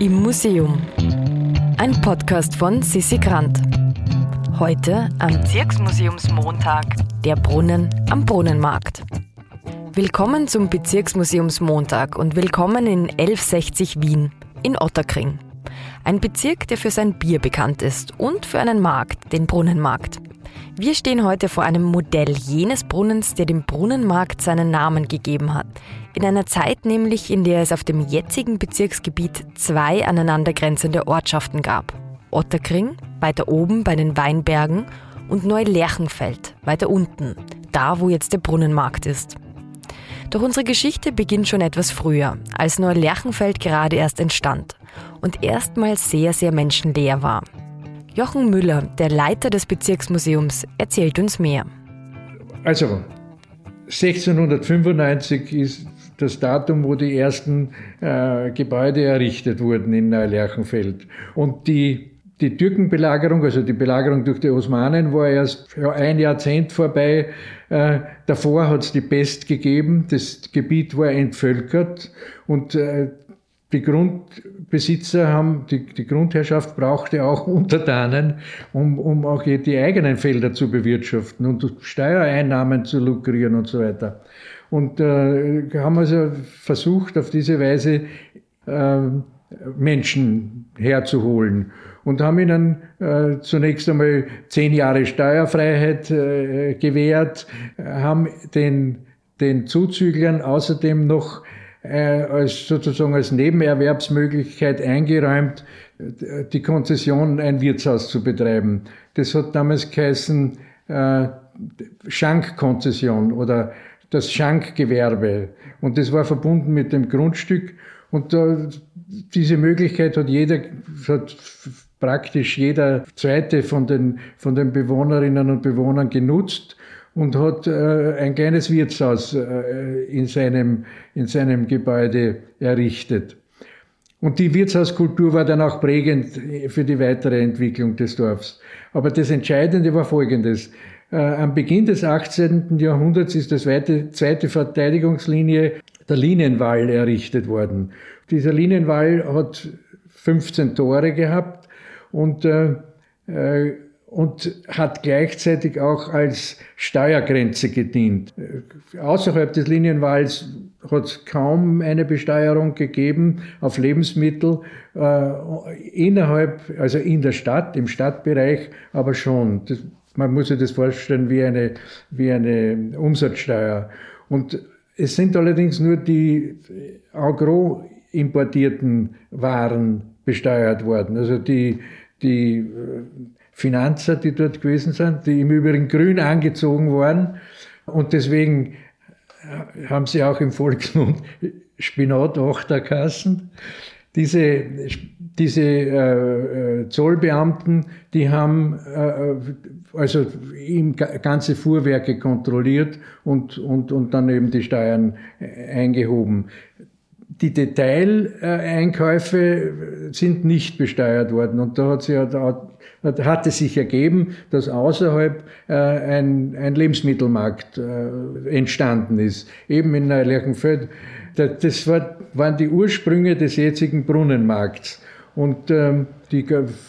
Im Museum. Ein Podcast von Sissi Grant. Heute am Bezirksmuseumsmontag der Brunnen am Brunnenmarkt. Willkommen zum Bezirksmuseumsmontag und willkommen in 1160 Wien in Otterkring. Ein Bezirk, der für sein Bier bekannt ist und für einen Markt, den Brunnenmarkt. Wir stehen heute vor einem Modell jenes Brunnens, der dem Brunnenmarkt seinen Namen gegeben hat. In einer Zeit nämlich, in der es auf dem jetzigen Bezirksgebiet zwei aneinandergrenzende Ortschaften gab. Otterkring, weiter oben bei den Weinbergen, und Neulerchenfeld, weiter unten, da wo jetzt der Brunnenmarkt ist. Doch unsere Geschichte beginnt schon etwas früher, als Neulerchenfeld gerade erst entstand und erstmals sehr, sehr menschenleer war. Jochen Müller, der Leiter des Bezirksmuseums, erzählt uns mehr. Also, 1695 ist das Datum, wo die ersten äh, Gebäude errichtet wurden in Neulerchenfeld. Und die, die Türkenbelagerung, also die Belagerung durch die Osmanen, war erst ein Jahrzehnt vorbei. Äh, davor hat es die Pest gegeben, das Gebiet war entvölkert und äh, die Grundbesitzer haben, die, die Grundherrschaft brauchte auch Untertanen, um, um auch die eigenen Felder zu bewirtschaften und Steuereinnahmen zu lukrieren und so weiter. Und äh, haben also versucht, auf diese Weise äh, Menschen herzuholen und haben ihnen äh, zunächst einmal zehn Jahre Steuerfreiheit äh, gewährt, haben den, den Zuzüglern außerdem noch äh, als sozusagen als Nebenerwerbsmöglichkeit eingeräumt, die Konzession, ein Wirtshaus zu betreiben. Das hat damals geheißen äh, Schankkonzession oder das Schankgewerbe. Und das war verbunden mit dem Grundstück. Und da, diese Möglichkeit hat jeder, hat praktisch jeder zweite von den, von den Bewohnerinnen und Bewohnern genutzt und hat äh, ein kleines Wirtshaus äh, in, seinem, in seinem Gebäude errichtet. Und die Wirtshauskultur war dann auch prägend für die weitere Entwicklung des Dorfs. Aber das Entscheidende war Folgendes. Äh, am Beginn des 18. Jahrhunderts ist das zweite, zweite Verteidigungslinie der Linienwall errichtet worden. Dieser Linienwall hat 15 Tore gehabt und äh, äh und hat gleichzeitig auch als Steuergrenze gedient. Außerhalb des Linienwalls hat es kaum eine Besteuerung gegeben auf Lebensmittel, äh, innerhalb, also in der Stadt, im Stadtbereich, aber schon. Das, man muss sich das vorstellen wie eine, wie eine Umsatzsteuer. Und es sind allerdings nur die agro importierten Waren besteuert worden. Also die, die Finanzer, die dort gewesen sind, die im Übrigen grün angezogen waren. Und deswegen haben sie auch im Volksmund Spinat-Achterkassen. Diese, diese äh, äh, Zollbeamten, die haben äh, also im ganze Fuhrwerke kontrolliert und, und, und dann eben die Steuern äh, eingehoben. Die Detaileinkäufe sind nicht besteuert worden und da hat sich hat es sich ergeben, dass außerhalb äh, ein, ein Lebensmittelmarkt äh, entstanden ist, eben in Neulerchenfeld. Das war, waren die Ursprünge des jetzigen Brunnenmarkts. Und ähm, die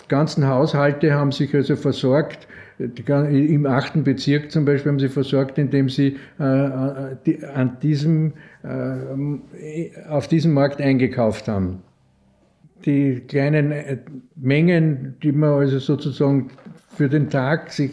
ganzen Haushalte haben sich also versorgt, im achten Bezirk zum Beispiel haben sie versorgt, indem sie äh, an diesem, äh, auf diesem Markt eingekauft haben die kleinen äh, Mengen, die man also sozusagen für den Tag sich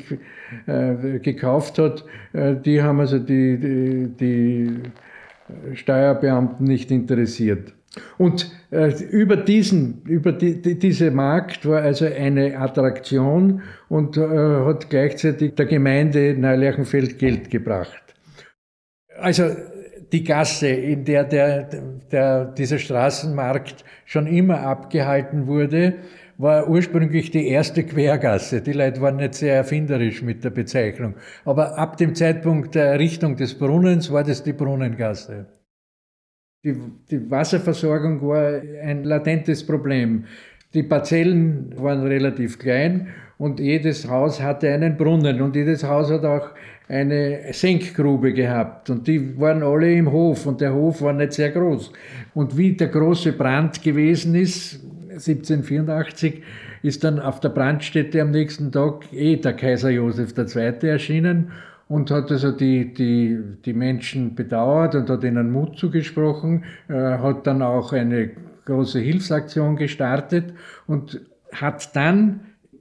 gekauft hat, die haben also die, die, die Steuerbeamten nicht interessiert. Und äh, über diesen, über die, die, diese Markt war also eine Attraktion und äh, hat gleichzeitig der Gemeinde Neulerchenfeld Geld gebracht. Also die Gasse, in der, der, der dieser Straßenmarkt schon immer abgehalten wurde, war ursprünglich die erste Quergasse. Die Leute waren nicht sehr erfinderisch mit der Bezeichnung. Aber ab dem Zeitpunkt der Errichtung des Brunnens war das die Brunnengasse. Die, die Wasserversorgung war ein latentes Problem. Die Parzellen waren relativ klein und jedes Haus hatte einen Brunnen und jedes Haus hat auch eine Senkgrube gehabt und die waren alle im Hof und der Hof war nicht sehr groß. Und wie der große Brand gewesen ist, 1784 ist dann auf der Brandstätte am nächsten Tag eh der Kaiser Josef II. erschienen und hat also die, die, die Menschen bedauert und hat ihnen Mut zugesprochen, äh, hat dann auch eine große Hilfsaktion gestartet und hat dann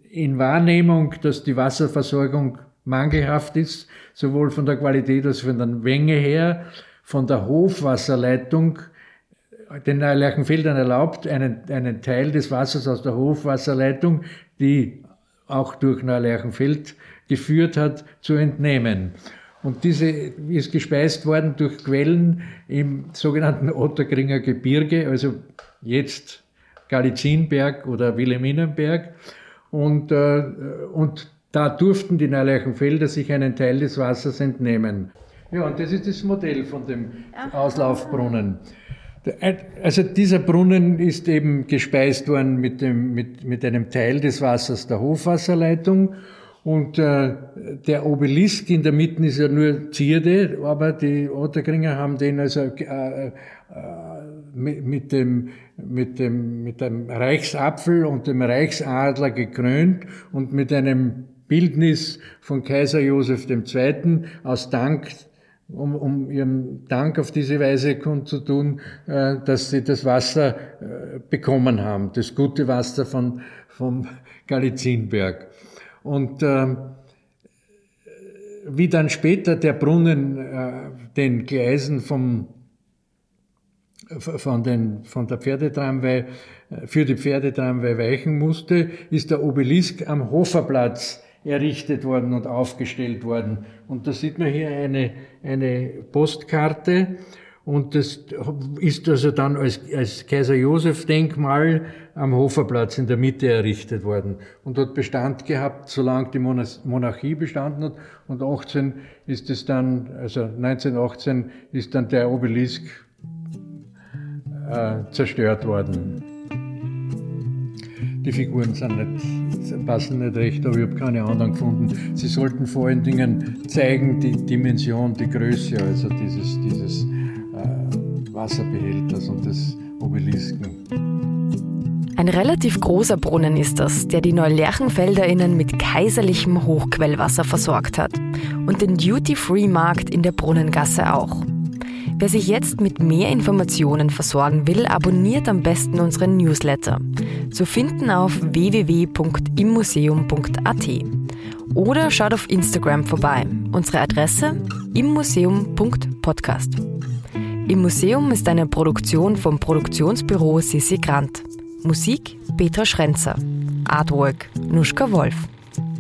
in Wahrnehmung, dass die Wasserversorgung mangelhaft ist, sowohl von der Qualität als von der Menge her, von der Hofwasserleitung den Lerchenfeldern erlaubt, einen, einen Teil des Wassers aus der Hofwasserleitung, die auch durch Neulerchenfeld geführt hat, zu entnehmen. Und diese ist gespeist worden durch Quellen im sogenannten Otterkringer Gebirge, also jetzt Galizinberg oder Wilhelminenberg. Und, äh, und da durften die Neulerchenfelder sich einen Teil des Wassers entnehmen. Ja, und das ist das Modell von dem Auslaufbrunnen. Also dieser Brunnen ist eben gespeist worden mit, dem, mit, mit einem Teil des Wassers der Hofwasserleitung und äh, der Obelisk in der Mitte ist ja nur Zierde, aber die Otterkringer haben den also äh, äh, mit, dem, mit, dem, mit dem Reichsapfel und dem Reichsadler gekrönt und mit einem Bildnis von Kaiser Joseph II. aus Dank um, um ihren Dank auf diese Weise kundzutun, äh, dass sie das Wasser äh, bekommen haben, das gute Wasser von, vom Galizinberg. Und äh, wie dann später der Brunnen äh, den Gleisen vom, von, den, von der Pferdetramway, äh, für die Pferdetramway weichen musste, ist der Obelisk am Hoferplatz errichtet worden und aufgestellt worden. Und da sieht man hier eine, eine Postkarte und das ist also dann als, als Kaiser Josef Denkmal am Hoferplatz in der Mitte errichtet worden und hat Bestand gehabt, solange die Monarchie bestanden hat. Und 18 ist es dann, also 1918 ist dann der Obelisk äh, zerstört worden. Die Figuren sind nicht, passen nicht recht, aber ich habe keine anderen gefunden. Sie sollten vor allen Dingen zeigen die Dimension, die Größe, also dieses, dieses Wasserbehälters und des Obelisken. Ein relativ großer Brunnen ist das, der die NeulerchenfelderInnen mit kaiserlichem Hochquellwasser versorgt hat. Und den Duty-Free-Markt in der Brunnengasse auch. Wer sich jetzt mit mehr Informationen versorgen will, abonniert am besten unseren Newsletter. Zu finden auf www.immuseum.at. Oder schaut auf Instagram vorbei. Unsere Adresse immuseum.podcast. Im Museum ist eine Produktion vom Produktionsbüro Sissi Grant. Musik Petra Schrenzer. Artwork Nuschka Wolf.